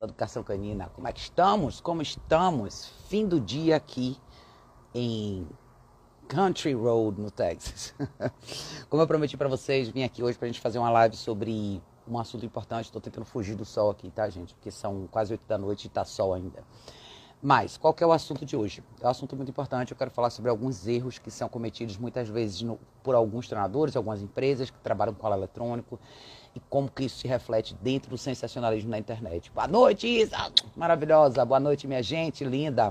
Educação Canina, como é que estamos? Como estamos? Fim do dia aqui em Country Road, no Texas. Como eu prometi para vocês, vim aqui hoje para a gente fazer uma live sobre um assunto importante. Estou tentando fugir do sol aqui, tá, gente? Porque são quase 8 da noite e tá sol ainda. Mas, qual que é o assunto de hoje? É um assunto muito importante. Eu quero falar sobre alguns erros que são cometidos muitas vezes no, por alguns treinadores, algumas empresas que trabalham com cola eletrônico e como que isso se reflete dentro do sensacionalismo na internet. Boa noite, Isa! Maravilhosa! Boa noite, minha gente linda!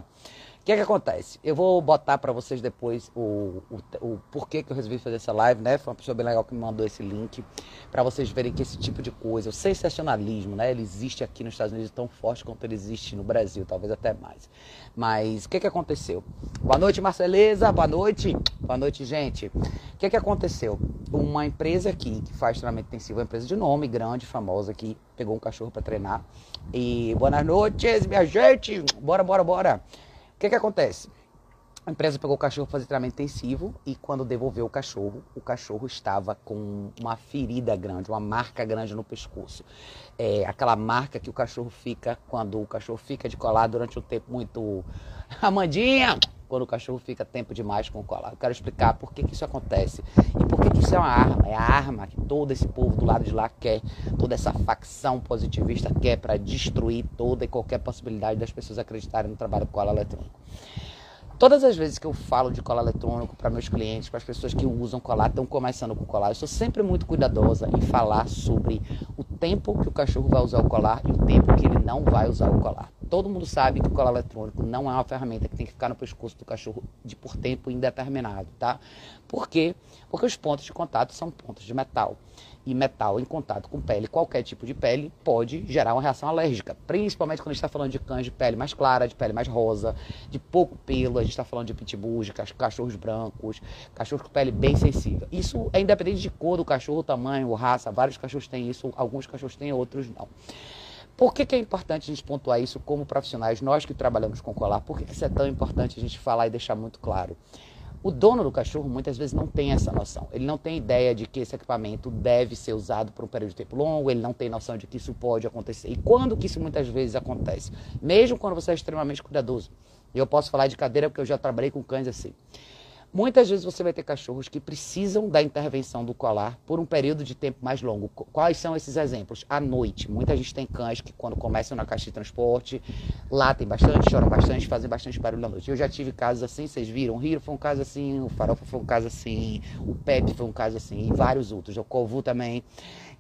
O que é que acontece? Eu vou botar para vocês depois o, o, o, porquê que eu resolvi fazer essa live, né? Foi uma pessoa bem legal que me mandou esse link para vocês verem que esse tipo de coisa, o sensacionalismo, né? Ele existe aqui nos Estados Unidos tão forte quanto ele existe no Brasil, talvez até mais. Mas o que que aconteceu? Boa noite, Marceleza. Boa noite. Boa noite, gente. O que que aconteceu? Uma empresa aqui que faz treinamento intensivo, uma empresa de nome grande, famosa aqui, pegou um cachorro para treinar. E boas noites, minha gente. Bora, bora, bora. O que, que acontece? A empresa pegou o cachorro para fazer treinamento intensivo e quando devolveu o cachorro, o cachorro estava com uma ferida grande, uma marca grande no pescoço. É aquela marca que o cachorro fica quando o cachorro fica de colar durante um tempo muito. Amandinha! Quando o cachorro fica tempo demais com o colar. Eu quero explicar por que, que isso acontece e por que, que isso é uma arma. É a arma que todo esse povo do lado de lá quer, toda essa facção positivista quer para destruir toda e qualquer possibilidade das pessoas acreditarem no trabalho do colar eletrônico. Todas as vezes que eu falo de colar eletrônico para meus clientes, para as pessoas que usam colar, estão começando com colar, eu sou sempre muito cuidadosa em falar sobre o tempo que o cachorro vai usar o colar e o tempo que ele não vai usar o colar. Todo mundo sabe que o colar eletrônico não é uma ferramenta que tem que ficar no pescoço do cachorro de por tempo indeterminado, tá? Por quê? Porque os pontos de contato são pontos de metal e metal em contato com pele, qualquer tipo de pele, pode gerar uma reação alérgica. Principalmente quando a gente está falando de cães de pele mais clara, de pele mais rosa, de pouco pelo, a gente está falando de pitbulls, de cachorros brancos, cachorros com pele bem sensível. Isso é independente de cor do cachorro, tamanho, raça, vários cachorros têm isso, alguns cachorros têm, outros não. Por que, que, é importante a gente pontuar isso como profissionais, nós que trabalhamos com colar? Por que, que isso é tão importante a gente falar e deixar muito claro? O dono do cachorro muitas vezes não tem essa noção. Ele não tem ideia de que esse equipamento deve ser usado por um período de tempo longo, ele não tem noção de que isso pode acontecer. E quando que isso muitas vezes acontece? Mesmo quando você é extremamente cuidadoso. Eu posso falar de cadeira porque eu já trabalhei com cães assim. Muitas vezes você vai ter cachorros que precisam da intervenção do colar por um período de tempo mais longo. Quais são esses exemplos? À noite, muita gente tem cães que quando começam na caixa de transporte, latem bastante, choram bastante, fazem bastante barulho à noite. Eu já tive casos assim, vocês viram? O Hiro foi um caso assim, o Farofa foi um caso assim, o Pepe foi um caso assim, e vários outros, o Kovu também.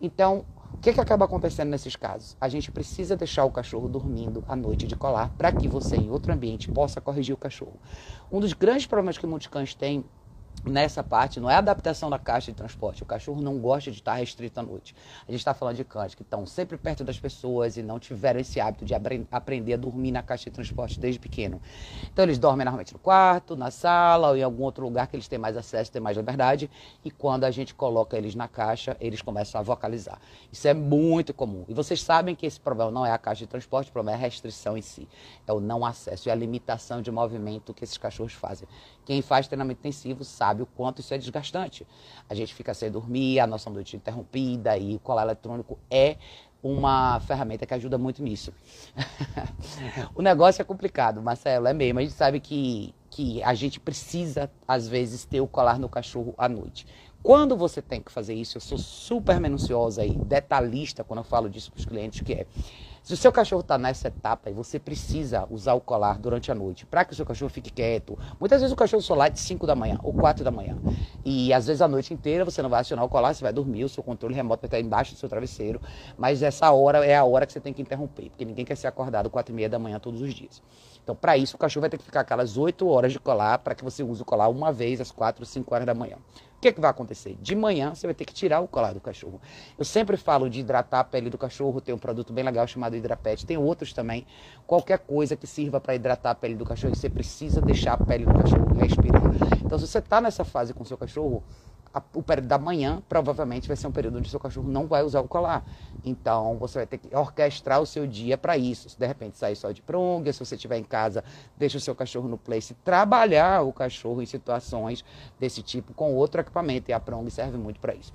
Então, o que, que acaba acontecendo nesses casos? A gente precisa deixar o cachorro dormindo à noite de colar para que você, em outro ambiente, possa corrigir o cachorro. Um dos grandes problemas que muitos cães têm nessa parte não é adaptação da caixa de transporte. O cachorro não gosta de estar restrito à noite. A gente está falando de cães que estão sempre perto das pessoas e não tiveram esse hábito de aprender a dormir na caixa de transporte desde pequeno. Então eles dormem normalmente no quarto, na sala ou em algum outro lugar que eles têm mais acesso, têm mais liberdade. E quando a gente coloca eles na caixa, eles começam a vocalizar. Isso é muito comum. E vocês sabem que esse problema não é a caixa de transporte, o problema é a restrição em si. É o não acesso e a limitação de movimento que esses cachorros fazem. Quem faz treinamento intensivo sabe o quanto isso é desgastante. A gente fica sem dormir, a noção noite interrompida e o colar eletrônico é uma ferramenta que ajuda muito nisso. o negócio é complicado, Marcelo, é mesmo. A gente sabe que, que a gente precisa, às vezes, ter o colar no cachorro à noite. Quando você tem que fazer isso, eu sou super minuciosa e detalhista quando eu falo disso para os clientes, que é se o seu cachorro está nessa etapa e você precisa usar o colar durante a noite para que o seu cachorro fique quieto, muitas vezes o cachorro só lá de 5 da manhã ou 4 da manhã. E às vezes a noite inteira você não vai acionar o colar, você vai dormir, o seu controle remoto vai estar embaixo do seu travesseiro, mas essa hora é a hora que você tem que interromper, porque ninguém quer ser acordado 4 e meia da manhã todos os dias. Então, para isso, o cachorro vai ter que ficar aquelas 8 horas de colar para que você use o colar uma vez às 4 ou 5 horas da manhã. O que, é que vai acontecer? De manhã você vai ter que tirar o colar do cachorro. Eu sempre falo de hidratar a pele do cachorro, tem um produto bem legal chamado Hidrapet, tem outros também. Qualquer coisa que sirva para hidratar a pele do cachorro, você precisa deixar a pele do cachorro respirar. Então, se você está nessa fase com o seu cachorro, o período da manhã provavelmente vai ser um período onde seu cachorro não vai usar o colar. Então você vai ter que orquestrar o seu dia para isso. Se de repente sair só de pronga, se você estiver em casa, deixa o seu cachorro no place, trabalhar o cachorro em situações desse tipo com outro equipamento. E a prong serve muito para isso.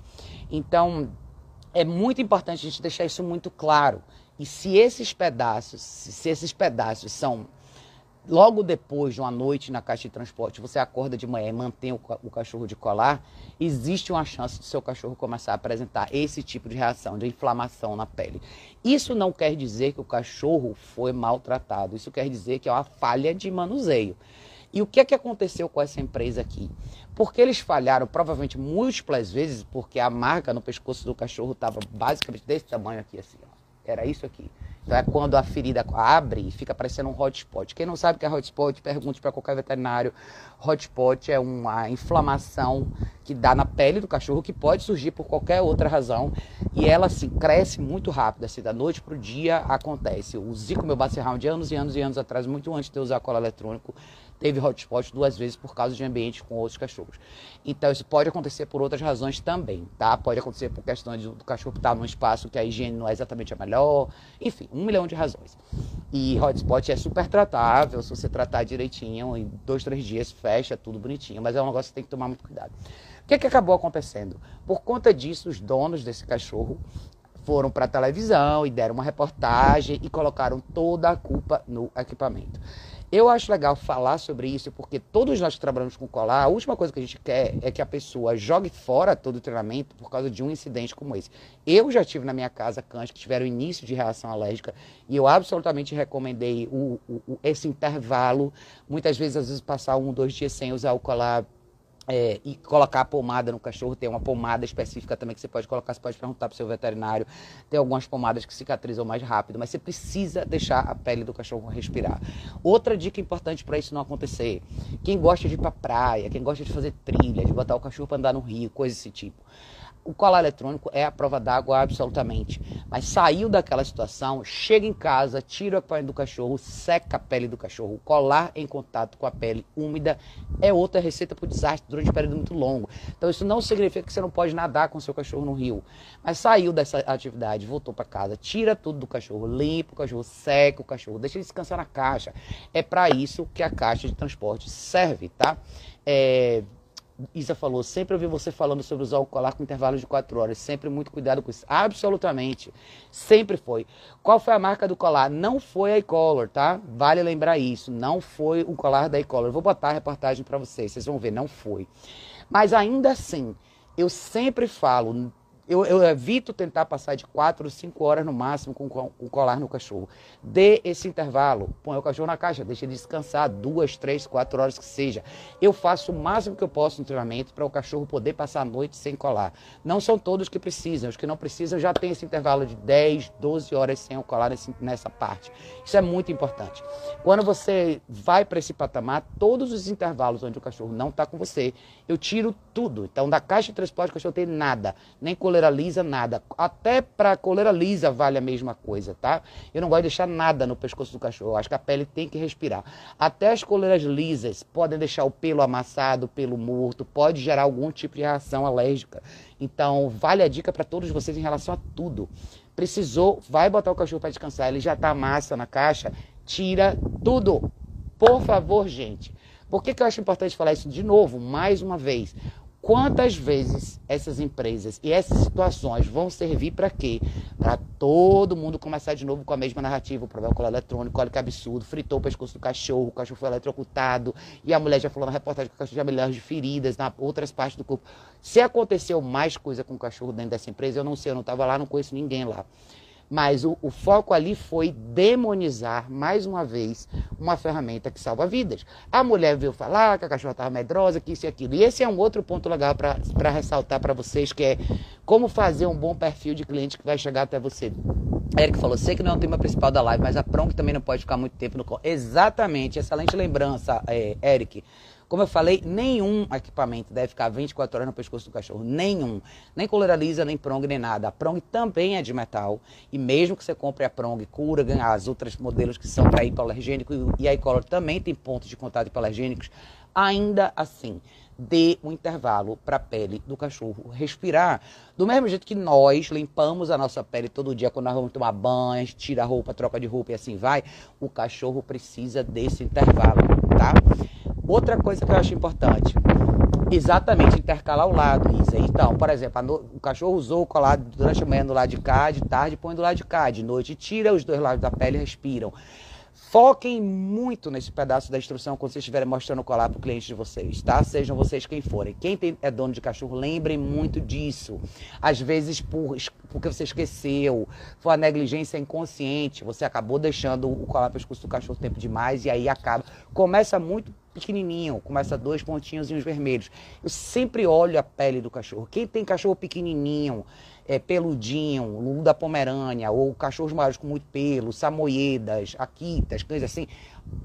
Então é muito importante a gente deixar isso muito claro. E se esses pedaços, se esses pedaços são logo depois de uma noite na caixa de transporte, você acorda de manhã e mantém o, o, cachorro de colar, existe uma chance do seu cachorro começar a apresentar esse tipo de reação, de inflamação na pele. Isso não quer dizer que o cachorro foi maltratado, isso quer dizer que é uma falha de manuseio. E o que é que aconteceu com essa empresa aqui? Porque eles falharam provavelmente múltiplas vezes, porque a marca no pescoço do cachorro estava basicamente desse tamanho aqui, assim, ó. Era isso aqui. Então é quando a ferida abre e fica parecendo um hotspot. Quem não sabe o que é hotspot, pergunte para qualquer veterinário. Hotspot é uma inflamação que dá na pele do cachorro que pode surgir por qualquer outra razão e ela assim cresce muito rápido, assim, da noite para o dia acontece. O Zico meu de anos e anos e anos atrás, muito antes de eu usar cola eletrônico, teve hotspot duas vezes por causa de ambiente com outros cachorros. Então isso pode acontecer por outras razões também, tá? Pode acontecer por questão de, do cachorro estar num espaço que a higiene não é exatamente a melhor, enfim, um milhão de razões. E hotspot é super tratável, se você tratar direitinho, em dois, três dias fecha tudo bonitinho, mas é um negócio que tem que tomar muito cuidado. O que, é que acabou acontecendo? Por conta disso, os donos desse cachorro foram para a televisão e deram uma reportagem e colocaram toda a culpa no equipamento. Eu acho legal falar sobre isso porque todos nós que trabalhamos com colar, a última coisa que a gente quer é que a pessoa jogue fora todo o treinamento por causa de um incidente como esse. Eu já tive na minha casa cães que tiveram início de reação alérgica e eu absolutamente recomendei o, o, esse intervalo. Muitas vezes, às vezes, passar um, dois dias sem usar o colar é, e colocar a pomada no cachorro, tem uma pomada específica também que você pode colocar, você pode perguntar para o seu veterinário. Tem algumas pomadas que cicatrizam mais rápido, mas você precisa deixar a pele do cachorro respirar. Outra dica importante para isso não acontecer: quem gosta de ir para praia, quem gosta de fazer trilha, de botar o cachorro para andar no rio, coisa desse tipo o colar eletrônico é a prova d'água absolutamente. Mas saiu daquela situação, chega em casa, tira a pele do cachorro, seca a pele do cachorro. O colar em contato com a pele úmida é outra receita para o desastre durante um período muito longo. Então isso não significa que você não pode nadar com seu cachorro no rio. Mas saiu dessa atividade, voltou para casa, tira tudo do cachorro, limpa o cachorro, seca o cachorro, deixa ele descansar na caixa. É para isso que a caixa de transporte serve, tá? É, Isa falou, sempre ouvi você falando sobre usar o colar com intervalos de 4 horas. Sempre muito cuidado com isso. Absolutamente. Sempre foi. Qual foi a marca do colar? Não foi a iColor, tá? Vale lembrar isso. Não foi o colar da iColor. Vou botar a reportagem para vocês. Vocês vão ver, não foi. Mas ainda assim, eu sempre falo, eu, eu, evito tentar passar de 4 ou 5 horas no máximo com o colar no cachorro. Dê esse intervalo, põe o cachorro na caixa, deixa ele descansar duas, três, quatro horas que seja. Eu faço o máximo que eu posso no treinamento para o cachorro poder passar a noite sem colar. Não são todos que precisam, os que não precisam já tem esse intervalo de 10, 12 horas sem o colar nessa parte. Isso é muito importante. Quando você vai para esse patamar, todos os intervalos onde o cachorro não está com você, eu tiro tudo. Então, da caixa de transporte, o cachorro tem nada, nem colar coleira lisa, nada. Até para coleira lisa vale a mesma coisa, tá? Eu não gosto de deixar nada no pescoço do cachorro. Eu acho que a pele tem que respirar. Até as coleiras lisas podem deixar o pelo amassado, pelo morto, pode gerar algum tipo de reação alérgica. Então, vale a dica para todos vocês em relação a tudo. Precisou, vai botar o cachorro para descansar, ele já tá massa na caixa, tira tudo. Por favor, gente. Por que, que eu acho importante falar isso de novo, mais uma vez? Quantas vezes essas empresas e essas situações vão servir para quê? Para todo mundo começar de novo com a mesma narrativa. O problema com o eletrônico, olha que absurdo, fritou o pescoço do cachorro, o cachorro foi eletrocutado, e a mulher já falou na reportagem que o cachorro já milhares de feridas nas outras partes do corpo. Se aconteceu mais coisa com o cachorro dentro dessa empresa, eu não sei, eu não estava lá, não conheço ninguém lá. Mas o, o, foco ali foi demonizar, mais uma vez, uma ferramenta que salva vidas. A mulher veio falar que a cachorra estava medrosa, que isso e aquilo. E esse é um outro ponto legal para ressaltar para vocês, que é como fazer um bom perfil de cliente que vai chegar até você. Eric falou, sei que não é o tema principal da live, mas a Prong também não pode ficar muito tempo no... Exatamente, excelente lembrança, é, Eric. Como eu falei, nenhum equipamento deve ficar 24 horas no pescoço do cachorro. Nenhum. Nem coleira lisa, nem prong, nem nada. A prong também é de metal. E mesmo que você compre a prong, cura, ganhar as outras modelos que são para hipoalergênico e a iColor também tem pontos de contato hipoalergênicos, ainda assim, dê um intervalo para a pele do cachorro respirar. Do mesmo jeito que nós limpamos a nossa pele todo dia quando nós vamos tomar banho, tira a roupa, troca de roupa e assim vai, o cachorro precisa desse intervalo, tá? Outra coisa que eu acho importante. Exatamente, intercalar ao lado, isso. Então, por exemplo, o cachorro usou o colar durante a manhã do lado de cá, de tarde põe do lado de cá, de noite tira os dois lados da pele e respiram. Foquem muito nesse pedaço da instrução quando vocês estiverem mostrando o colar para o cliente de vocês, tá? Sejam vocês quem forem. Quem tem, é dono de cachorro, lembrem muito disso. Às vezes, por, porque você esqueceu, foi a negligência inconsciente, você acabou deixando o colar para o pescoço do cachorro tempo demais e aí acaba. Começa muito pequenininho, começa dois pontinhos vermelhos. Eu sempre olho a pele do cachorro. Quem tem cachorro pequenininho, é, peludinho, lulo da Pomerânia, ou cachorros maiores com muito pelo, samoyedas, akitas, coisas assim,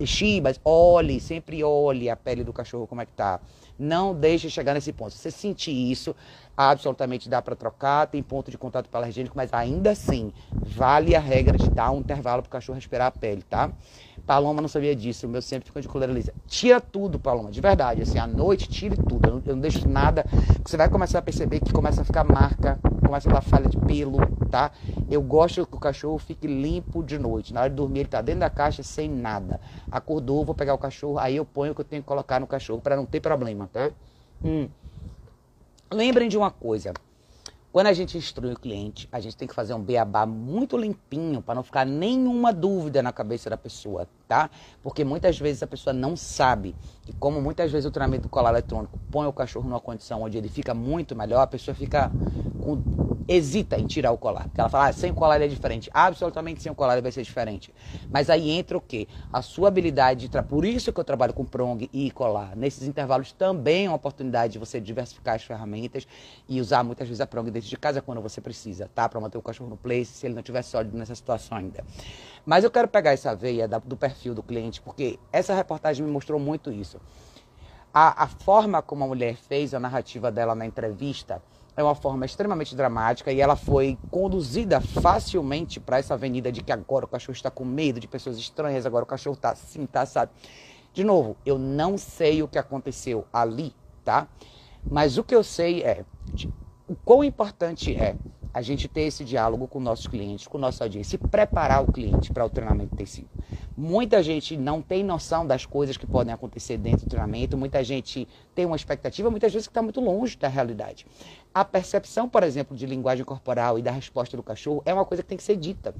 chibas, olhe, sempre olhe a pele do cachorro como é que tá. Não deixe chegar nesse ponto. Se você sentir isso, absolutamente dá para trocar, tem ponto de contato alergênico, mas ainda assim, vale a regra de dar um intervalo para o cachorro respirar a pele, tá? Paloma não sabia disso, o meu sempre fica de coleira lisa. Tira tudo, Paloma, de verdade. Assim, à noite, tire tudo. Eu não, eu não deixo nada. Você vai começar a perceber que começa a ficar marca, começa a dar falha de pelo, tá? Eu gosto que o cachorro fique limpo de noite. Na hora de dormir, ele tá dentro da caixa sem nada. Acordou, vou pegar o cachorro, aí eu ponho o que eu tenho que colocar no cachorro para não ter problema, tá? Hum. Lembrem de uma coisa. Quando a gente instrui o cliente, a gente tem que fazer um beabá muito limpinho para não ficar nenhuma dúvida na cabeça da pessoa, tá? Porque muitas vezes a pessoa não sabe. E como muitas vezes o treinamento do colar eletrônico põe o cachorro numa condição onde ele fica muito melhor, a pessoa fica com hesita em tirar o colar. Porque ela fala, ah, sem o colar ele é diferente. Absolutamente sem o colar ele vai ser diferente. Mas aí entra o quê? A sua habilidade de... Tra... Por isso que eu trabalho com prong e colar. Nesses intervalos também é uma oportunidade de você diversificar as ferramentas e usar muitas vezes a prong dentro de casa quando você precisa, tá? Para manter o cachorro no place, se ele não estiver sólido nessa situação ainda. Mas eu quero pegar essa veia do perfil do cliente, porque essa reportagem me mostrou muito isso. A, a forma como a mulher fez a narrativa dela na entrevista é uma forma extremamente dramática e ela foi conduzida facilmente para essa avenida de que agora o cachorro está com medo de pessoas estranhas, agora o cachorro está assim, tá assado. De novo, eu não sei o que aconteceu ali, tá? Mas o que eu sei é o quão importante é a gente ter esse diálogo com nossos clientes, com nossa audiência, e preparar o cliente para o treinamento intensivo. Muita gente não tem noção das coisas que podem acontecer dentro do treinamento, muita gente tem uma expectativa, muitas vezes que está muito longe da realidade. A percepção, por exemplo, de linguagem corporal e da resposta do cachorro é uma coisa que tem que ser dita.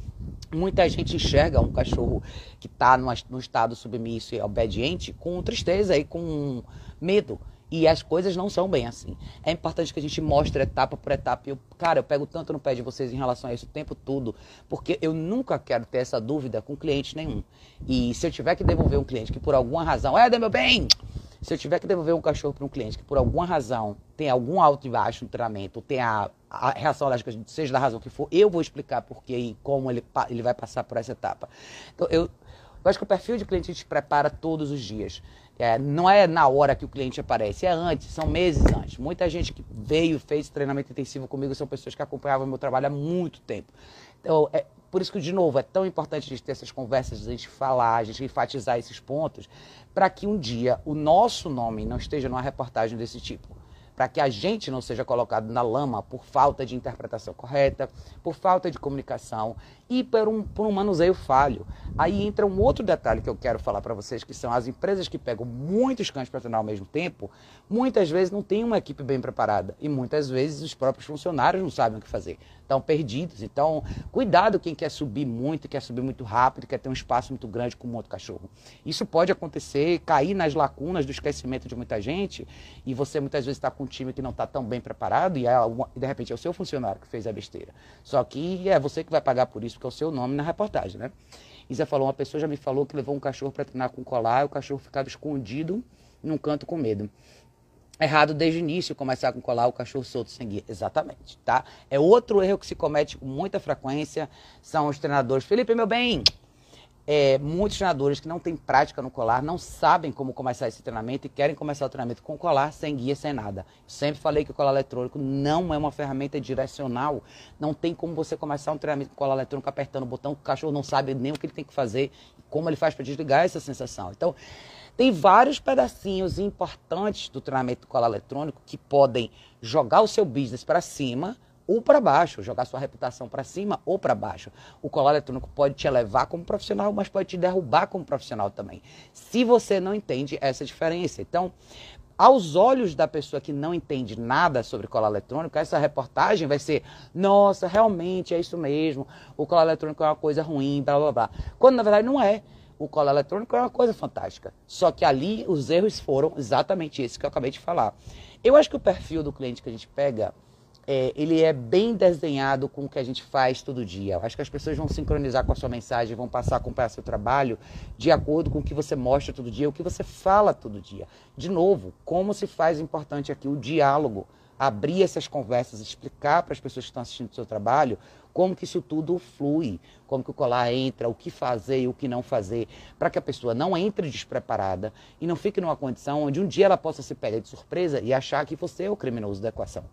Muita gente enxerga um cachorro que está num estado submisso e obediente com tristeza e com medo. E as coisas não são bem assim. É importante que a gente mostre etapa por etapa. Eu, cara, eu pego tanto no pé de vocês em relação a isso o tempo todo, porque eu nunca quero ter essa dúvida com cliente nenhum. E se eu tiver que devolver um cliente que por alguma razão, é, meu bem, se eu tiver que devolver um cachorro para um cliente que por alguma razão tem algum alto e baixo no treinamento, tem a, a reação alérgica, seja da razão que for, eu vou explicar por que e como ele, ele vai passar por essa etapa. Então, eu, eu acho que o perfil de cliente a gente prepara todos os dias. É, não é na hora que o cliente aparece, é antes, são meses antes. Muita gente que veio, fez treinamento intensivo comigo, são pessoas que acompanhavam meu trabalho há muito tempo. Então, é, por isso que, de novo, é tão importante a gente ter essas conversas, a gente falar, a gente enfatizar esses pontos, para que um dia o nosso nome não esteja numa reportagem desse tipo para que a gente não seja colocado na lama por falta de interpretação correta, por falta de comunicação e por um, por um manuseio falho. Aí entra um outro detalhe que eu quero falar para vocês, que são as empresas que pegam muitos cães para treinar ao mesmo tempo, muitas vezes não têm uma equipe bem preparada e muitas vezes os próprios funcionários não sabem o que fazer, estão perdidos. Então, cuidado quem quer subir muito, quer subir muito rápido, quer ter um espaço muito grande com um outro cachorro. Isso pode acontecer, cair nas lacunas do esquecimento de muita gente e você muitas vezes está com time que não está tão bem preparado e, é uma, de repente é o seu funcionário que fez a besteira. Só que é você que vai pagar por isso que é o seu nome na reportagem, né? Isa falou, uma pessoa já me falou que levou um cachorro para treinar com colar, e o cachorro ficava escondido num canto com medo. Errado desde o início começar com colar o cachorro solto sem guia. Exatamente, tá? É outro erro que se comete com muita frequência, são os treinadores. Felipe, meu bem, é, muitos treinadores que não têm prática no colar não sabem como começar esse treinamento e querem começar o treinamento com colar, sem guia, sem nada. sempre falei que o colar eletrônico não é uma ferramenta direcional. Não tem como você começar um treinamento com colar eletrônico apertando o botão, o cachorro não sabe nem o que ele tem que fazer como ele faz para desligar essa sensação. Então, tem vários pedacinhos importantes do treinamento do colar eletrônico que podem jogar o seu business para cima ou para baixo, jogar sua reputação para cima ou para baixo. O colar eletrônico pode te elevar como profissional, mas pode te derrubar como profissional também. Se você não entende essa diferença. Então, aos olhos da pessoa que não entende nada sobre colar eletrônico, essa reportagem vai ser: nossa, realmente é isso mesmo, o colar eletrônico é uma coisa ruim, blá blá blá. Quando na verdade não é. O colar eletrônico é uma coisa fantástica. Só que ali os erros foram exatamente esses que eu acabei de falar. Eu acho que o perfil do cliente que a gente pega é, ele é bem desenhado com o que a gente faz todo dia. Eu acho que as pessoas vão sincronizar com a sua mensagem, vão passar a acompanhar seu trabalho de acordo com o que você mostra todo dia, o que você fala todo dia. De novo, como se faz importante aqui o diálogo, abrir essas conversas, explicar para as pessoas que estão assistindo o seu trabalho como que isso tudo flui, como que o colar entra, o que fazer e o que não fazer, para que a pessoa não entre despreparada e não fique numa condição onde um dia ela possa se pegar de surpresa e achar que você é o criminoso da equação.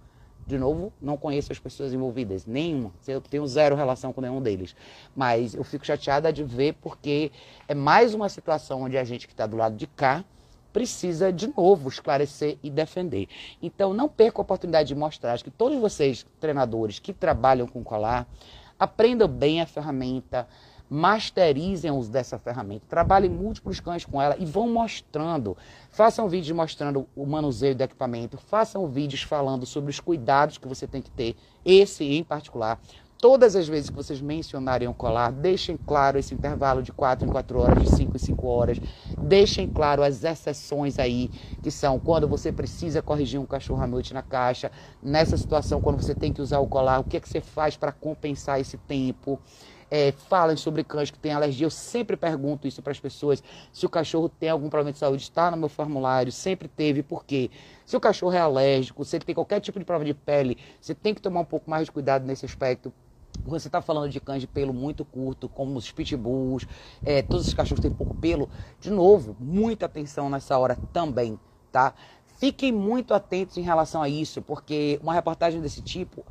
De novo, não conheço as pessoas envolvidas, nenhuma. Eu tenho zero relação com nenhum deles. Mas eu fico chateada de ver porque é mais uma situação onde a gente que está do lado de cá precisa de novo esclarecer e defender. Então, não perca a oportunidade de mostrar que todos vocês, treinadores que trabalham com colar, aprendam bem a ferramenta, masterizem o uso dessa ferramenta, trabalhem múltiplos cães com ela e vão mostrando. Façam vídeos mostrando o manuseio do equipamento, façam vídeos falando sobre os cuidados que você tem que ter, esse em particular. Todas as vezes que vocês mencionarem o colar, deixem claro esse intervalo de 4 em 4 horas, de 5 em 5 horas. Deixem claro as exceções aí, que são quando você precisa corrigir um cachorro à noite na caixa. Nessa situação, quando você tem que usar o colar, o que, é que você faz para compensar esse tempo? É, falam sobre cães que têm alergia. Eu sempre pergunto isso para as pessoas. Se o cachorro tem algum problema de saúde, está no meu formulário, sempre teve, por quê? Se o cachorro é alérgico, se ele tem qualquer tipo de problema de pele, você tem que tomar um pouco mais de cuidado nesse aspecto. Você está falando de cães de pelo muito curto, como os pitbulls, é, todos os cachorros têm pouco pelo. De novo, muita atenção nessa hora também, tá? Fiquem muito atentos em relação a isso, porque uma reportagem desse tipo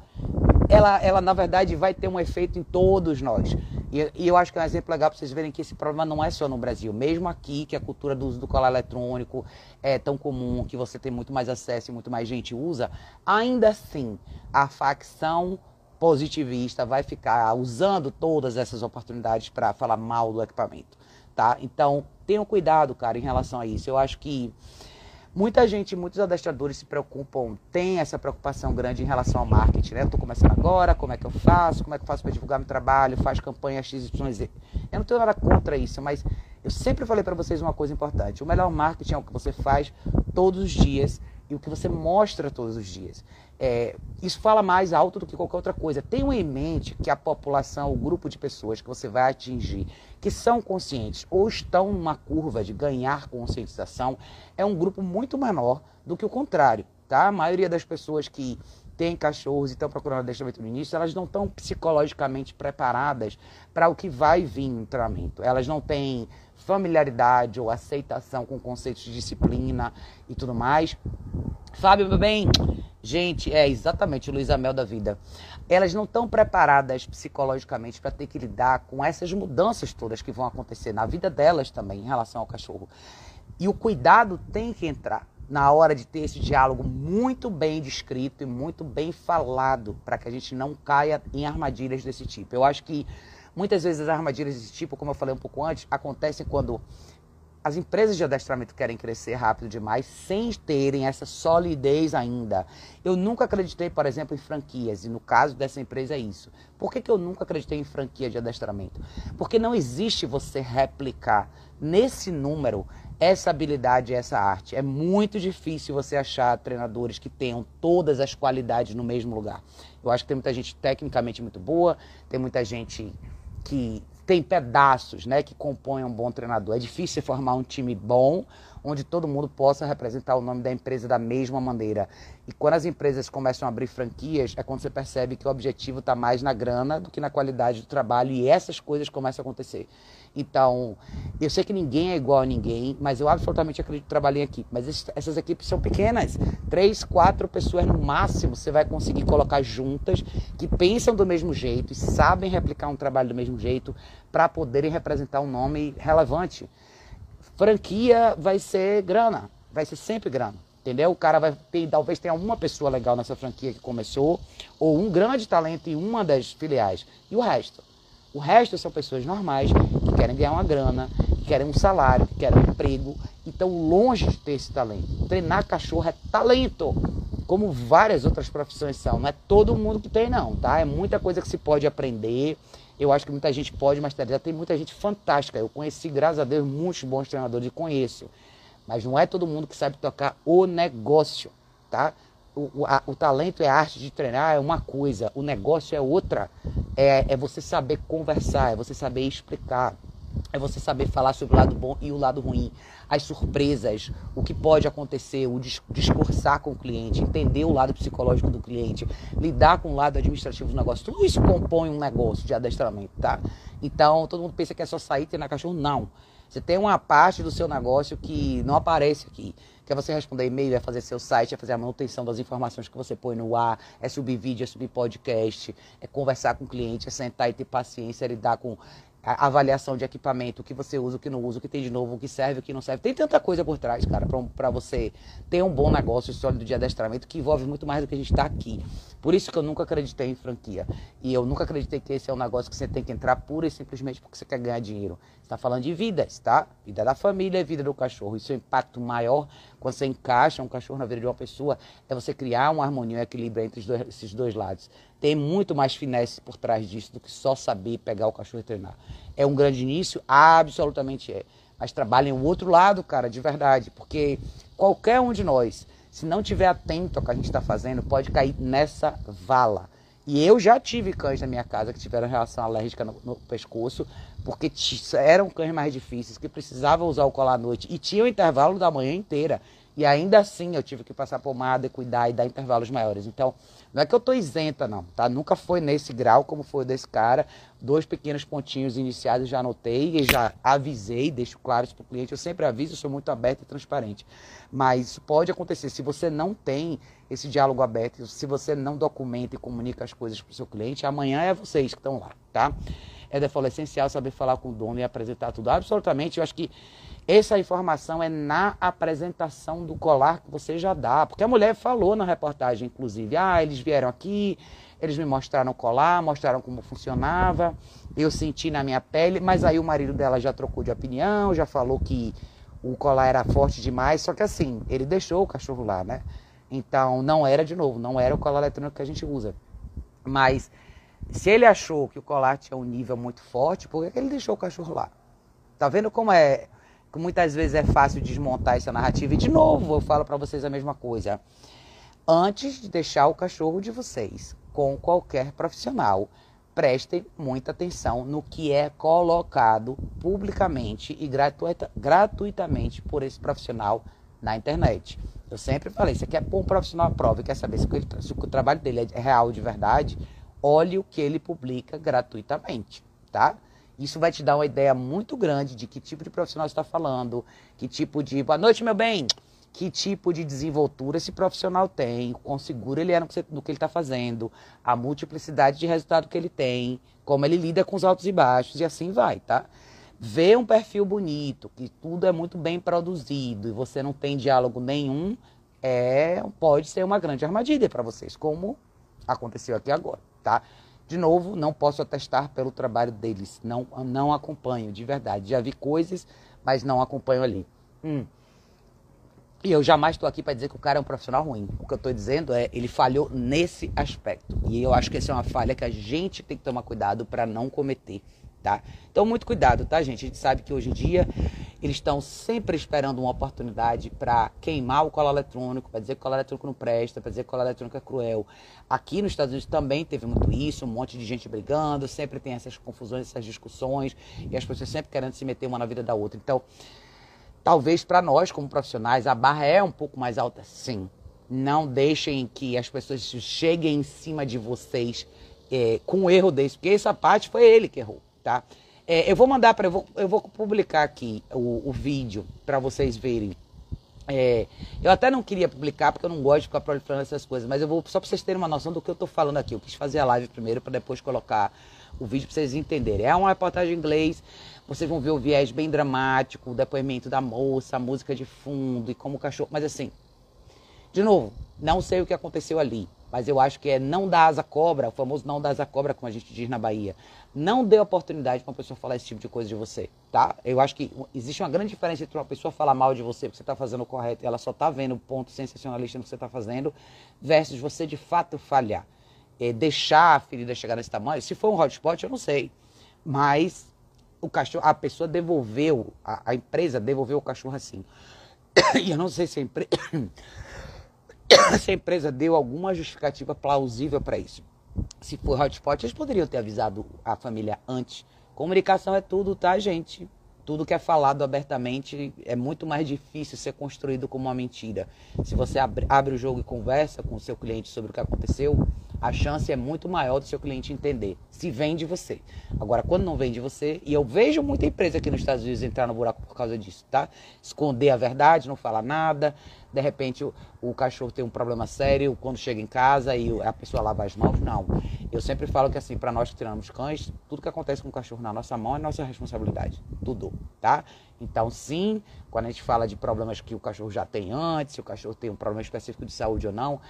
ela, ela na verdade vai ter um efeito em todos nós. E, e eu acho que é um exemplo legal para vocês verem que esse problema não é só no Brasil. Mesmo aqui, que a cultura do uso do colar eletrônico é tão comum, que você tem muito mais acesso e muito mais gente usa, ainda assim, a facção positivista vai ficar usando todas essas oportunidades para falar mal do equipamento, tá? Então, tenham cuidado, cara, em relação a isso. Eu acho que Muita gente, muitos adestradores se preocupam, tem essa preocupação grande em relação ao marketing, né? Estou começando agora, como é que eu faço, como é que eu faço para divulgar meu trabalho, faz campanha XYZ. Eu não tenho nada contra isso, mas eu sempre falei para vocês uma coisa importante. O melhor marketing é o que você faz todos os dias o que você mostra todos os dias. É, isso fala mais alto do que qualquer outra coisa. Tenha em mente que a população, o grupo de pessoas que você vai atingir, que são conscientes ou estão numa curva de ganhar conscientização, é um grupo muito menor do que o contrário. Tá? A maioria das pessoas que têm cachorros e estão procurando adestramento no início, elas não estão psicologicamente preparadas para o que vai vir no treinamento. Elas não têm familiaridade ou aceitação com conceitos de disciplina e tudo mais. Fábio, meu bem, gente, é exatamente Luísa Mel da vida. Elas não estão preparadas psicologicamente para ter que lidar com essas mudanças todas que vão acontecer na vida delas também em relação ao cachorro. E o cuidado tem que entrar na hora de ter esse diálogo muito bem descrito e muito bem falado para que a gente não caia em armadilhas desse tipo. Eu acho que Muitas vezes as armadilhas desse tipo, como eu falei um pouco antes, acontecem quando as empresas de adestramento querem crescer rápido demais sem terem essa solidez ainda. Eu nunca acreditei, por exemplo, em franquias, e no caso dessa empresa é isso. Por que, que eu nunca acreditei em franquia de adestramento? Porque não existe você replicar nesse número essa habilidade, essa arte. É muito difícil você achar treinadores que tenham todas as qualidades no mesmo lugar. Eu acho que tem muita gente tecnicamente muito boa, tem muita gente que tem pedaços né, que compõem um bom treinador. É difícil formar um time bom, onde todo mundo possa representar o nome da empresa da mesma maneira. E quando as empresas começam a abrir franquias, é quando você percebe que o objetivo está mais na grana do que na qualidade do trabalho, e essas coisas começam a acontecer. Então, eu sei que ninguém é igual a ninguém, mas eu absolutamente acredito que trabalho em equipe. Mas essas equipes são pequenas, três, quatro pessoas no máximo você vai conseguir colocar juntas, que pensam do mesmo jeito e sabem replicar um trabalho do mesmo jeito para poderem representar um nome relevante. Franquia vai ser grana, vai ser sempre grana. Entendeu? O cara vai ter, talvez tenha uma pessoa legal nessa franquia que começou, ou um grande talento em uma das filiais, e o resto. O resto são pessoas normais que querem ganhar uma grana, que querem um salário, que querem um emprego. Então estão longe de ter esse talento. Treinar cachorro é talento, como várias outras profissões são. Não é todo mundo que tem, não, tá? É muita coisa que se pode aprender. Eu acho que muita gente pode, mas tem muita gente fantástica. Eu conheci, graças a Deus, muitos bons treinadores e conheço. Mas não é todo mundo que sabe tocar o negócio, tá? O, o, a, o talento é a arte de treinar, é uma coisa. O negócio é outra. É, é você saber conversar, é você saber explicar. É você saber falar sobre o lado bom e o lado ruim, as surpresas, o que pode acontecer, o discursar com o cliente, entender o lado psicológico do cliente, lidar com o lado administrativo do negócio. Tudo isso compõe um negócio de adestramento, tá? Então, todo mundo pensa que é só sair e treinar cachorro. Não. Você tem uma parte do seu negócio que não aparece aqui. Que é você responder e-mail, é fazer seu site, é fazer a manutenção das informações que você põe no ar, é subir vídeo, é subir podcast, é conversar com o cliente, é sentar e ter paciência, é lidar com avaliação de equipamento, o que você usa, o que não usa, o que tem de novo, o que serve, o que não serve. Tem tanta coisa por trás, cara, para você ter um bom negócio sólido de adestramento que envolve muito mais do que a gente está aqui. Por isso que eu nunca acreditei em franquia. E eu nunca acreditei que esse é um negócio que você tem que entrar pura e simplesmente porque você quer ganhar dinheiro. Você está falando de vidas, tá? Vida da família, vida do cachorro. Isso é impacto maior quando você encaixa um cachorro na vida de uma pessoa, é você criar uma harmonia, um equilíbrio entre dois, esses dois lados. Tem muito mais finesse por trás disso do que só saber pegar o cachorro e treinar. É um grande início? Absolutamente é. Mas trabalhem o outro lado, cara, de verdade. Porque qualquer um de nós, se não tiver atento ao que a gente está fazendo, pode cair nessa vala. E eu já tive cães na minha casa que tiveram reação alérgica no, no pescoço, porque eram cães mais difíceis, que precisavam usar o colar à noite e tinham intervalo da manhã inteira. E ainda assim eu tive que passar pomada, cuidar e dar intervalos maiores. Então, não é que eu estou isenta, não, tá? Nunca foi nesse grau como foi desse cara. Dois pequenos pontinhos iniciados já anotei e já avisei, deixo claro isso para o cliente. Eu sempre aviso, sou muito aberto e transparente. Mas isso pode acontecer. Se você não tem esse diálogo aberto, se você não documenta e comunica as coisas para o seu cliente, amanhã é vocês que estão lá, tá? É, falou, é essencial saber falar com o dono e apresentar tudo. Absolutamente, eu acho que essa informação é na apresentação do colar que você já dá. Porque a mulher falou na reportagem, inclusive, ah, eles vieram aqui, eles me mostraram o colar, mostraram como funcionava, eu senti na minha pele, mas aí o marido dela já trocou de opinião, já falou que o colar era forte demais, só que assim, ele deixou o cachorro lá, né? Então não era de novo, não era o colar eletrônico que a gente usa. Mas se ele achou que o colar tinha um nível muito forte, por que ele deixou o cachorro lá? Tá vendo como é que muitas vezes é fácil desmontar essa narrativa. E de novo, eu falo para vocês a mesma coisa. Antes de deixar o cachorro de vocês com qualquer profissional, prestem muita atenção no que é colocado publicamente e gratuita, gratuitamente por esse profissional na internet. Eu sempre falei, você quer pôr um profissional à prova e quer saber se, ele, se o trabalho dele é real de verdade, olhe o que ele publica gratuitamente, tá? Isso vai te dar uma ideia muito grande de que tipo de profissional está falando, que tipo de. Boa noite, meu bem! Que tipo de desenvoltura esse profissional tem, quão seguro ele é no que ele está fazendo, a multiplicidade de resultado que ele tem, como ele lida com os altos e baixos, e assim vai, tá? Ver um perfil bonito, que tudo é muito bem produzido e você não tem diálogo nenhum, é, pode ser uma grande armadilha para vocês, como aconteceu aqui agora, tá? De novo, não posso atestar pelo trabalho deles. Não, não acompanho, de verdade. Já vi coisas, mas não acompanho ali. Hum. E eu jamais estou aqui para dizer que o cara é um profissional ruim. O que eu estou dizendo é ele falhou nesse aspecto. E eu acho que essa é uma falha que a gente tem que tomar cuidado para não cometer tá? Então, muito cuidado, tá, gente? A gente sabe que hoje em dia eles estão sempre esperando uma oportunidade para queimar o colar eletrônico, para dizer que o colar eletrônico não presta, para dizer que o colar eletrônico é cruel. Aqui nos Estados Unidos também teve muito isso, um monte de gente brigando, sempre tem essas confusões, essas discussões, e as pessoas sempre querendo se meter uma na vida da outra. Então, talvez para nós, como profissionais, a barra é um pouco mais alta, sim. Não deixem que as pessoas cheguem em cima de vocês é, com um erro desse, porque essa parte foi ele que errou tá? É, eu vou mandar para eu vou, eu vou publicar aqui o, o vídeo para vocês verem. É, eu até não queria publicar porque eu não gosto de ficar proliferando essas coisas, mas eu vou só para vocês terem uma noção do que eu estou falando aqui. Eu quis fazer a live primeiro para depois colocar o vídeo para vocês entenderem. É uma reportagem em inglês, vocês vão ver o viés bem dramático, o depoimento da moça, a música de fundo e como o cachorro. Mas assim, de novo, não sei o que aconteceu ali mas eu acho que é não dar asa cobra, o famoso não dar asa cobra, como a gente diz na Bahia. Não dê oportunidade para uma pessoa falar esse tipo de coisa de você, tá? Eu acho que existe uma grande diferença entre uma pessoa falar mal de você porque você está fazendo o correto e ela só está vendo o ponto sensacionalista no que você está fazendo, versus você de fato falhar. É, deixar a ferida chegar nesse tamanho. Se for um hotspot, eu não sei. Mas o cachorro, a pessoa devolveu, a, a empresa devolveu o cachorro assim. E eu não sei se a empresa. Se a empresa deu alguma justificativa plausível para isso. Se for hotspot, eles poderiam ter avisado a família antes. Comunicação é tudo, tá, gente? Tudo que é falado abertamente é muito mais difícil ser construído como uma mentira. Se você abre, abre o jogo e conversa com o seu cliente sobre o que aconteceu, a chance é muito maior do seu cliente entender se vem de você. Agora, quando não vem de você, e eu vejo muita empresa aqui nos Estados Unidos entrar no buraco por causa disso, tá? Esconder a verdade, não falar nada. De repente, o, o cachorro tem um problema sério quando chega em casa e a pessoa lava as mãos. Não. Eu sempre falo que, assim, para nós que treinamos cães, tudo que acontece com o cachorro na nossa mão é nossa responsabilidade. Tudo, tá? Então, sim, quando a gente fala de problemas que o cachorro já tem antes, se o cachorro tem um problema específico de saúde ou não,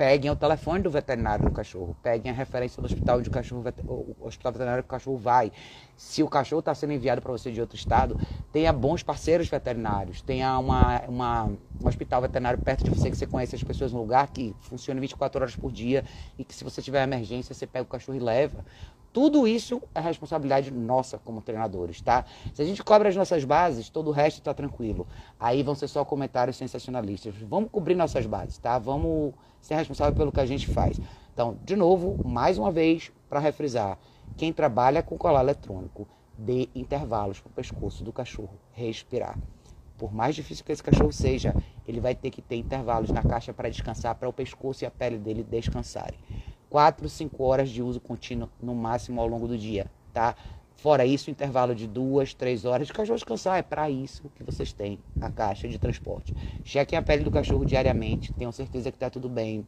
peguem o telefone do veterinário do cachorro, peguem a referência do hospital onde o cachorro, o hospital veterinário que o cachorro vai. Se o cachorro está sendo enviado para você de outro estado, tenha bons parceiros veterinários, tenha uma, uma, um hospital veterinário perto de você que você conhece as pessoas no lugar que funcione 24 horas por dia e que se você tiver emergência, você pega o cachorro e leva. Tudo isso é responsabilidade nossa como treinadores, tá? Se a gente cobra as nossas bases, todo o resto está tranquilo. Aí vão ser só comentários sensacionalistas. Vamos cobrir nossas bases, tá? Vamos ser responsável pelo que a gente faz. Então, de novo, mais uma vez, para refrisar, quem trabalha com colar eletrônico, dê intervalos para o pescoço do cachorro respirar. Por mais difícil que esse cachorro seja, ele vai ter que ter intervalos na caixa para descansar, para o pescoço e a pele dele descansarem. 4, 5 horas de uso contínuo no máximo ao longo do dia, tá? Fora isso, intervalo de duas, três horas de cachorro descansar. É para isso que vocês têm a caixa de transporte. Chequem a pele do cachorro diariamente. Tenham certeza que está tudo bem.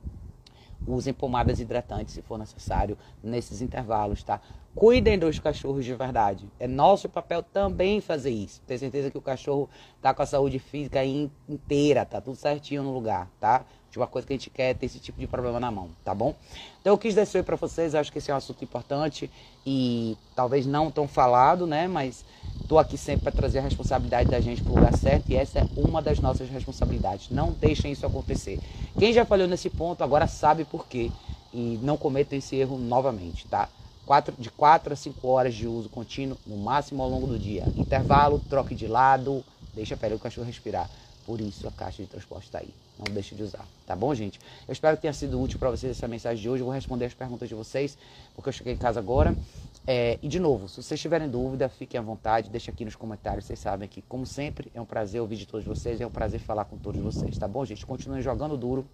Usem pomadas hidratantes se for necessário nesses intervalos, tá? Cuidem dos cachorros de verdade. É nosso papel também fazer isso. Ter certeza que o cachorro tá com a saúde física inteira, tá tudo certinho no lugar, tá? De uma coisa que a gente quer é ter esse tipo de problema na mão, tá bom? Então eu quis descer para vocês, acho que esse é um assunto importante e talvez não tão falado, né? Mas estou aqui sempre para trazer a responsabilidade da gente para o lugar certo e essa é uma das nossas responsabilidades. Não deixem isso acontecer. Quem já falhou nesse ponto agora sabe por quê e não cometam esse erro novamente, tá? Quatro, de 4 a 5 horas de uso contínuo, no máximo ao longo do dia. Intervalo, troque de lado, deixa a pele do cachorro respirar. Por isso a caixa de transporte está aí. Não deixe de usar. Tá bom, gente? Eu espero que tenha sido útil para vocês essa mensagem de hoje. Eu vou responder as perguntas de vocês, porque eu cheguei em casa agora. É, e de novo, se vocês tiverem dúvida, fiquem à vontade, deixe aqui nos comentários. Vocês sabem que, como sempre, é um prazer ouvir de todos vocês, é um prazer falar com todos vocês, tá bom, gente? Continuem jogando duro.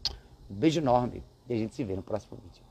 Um beijo enorme e a gente se vê no próximo vídeo.